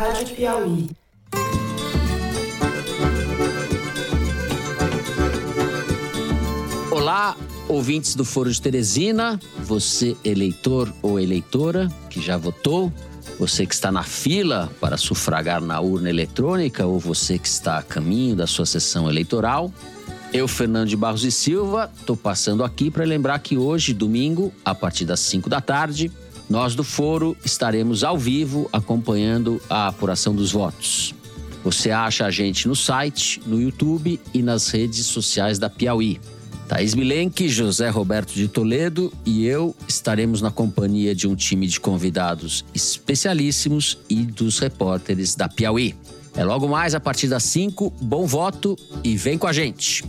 Rádio Piauí. Olá, ouvintes do Foro de Teresina, você eleitor ou eleitora que já votou, você que está na fila para sufragar na urna eletrônica ou você que está a caminho da sua sessão eleitoral. Eu, Fernando de Barros e Silva, estou passando aqui para lembrar que hoje, domingo, a partir das 5 da tarde, nós do Foro estaremos ao vivo acompanhando a apuração dos votos. Você acha a gente no site, no YouTube e nas redes sociais da Piauí. Thaís Milenque, José Roberto de Toledo e eu estaremos na companhia de um time de convidados especialíssimos e dos repórteres da Piauí. É logo mais a partir das 5. Bom voto e vem com a gente!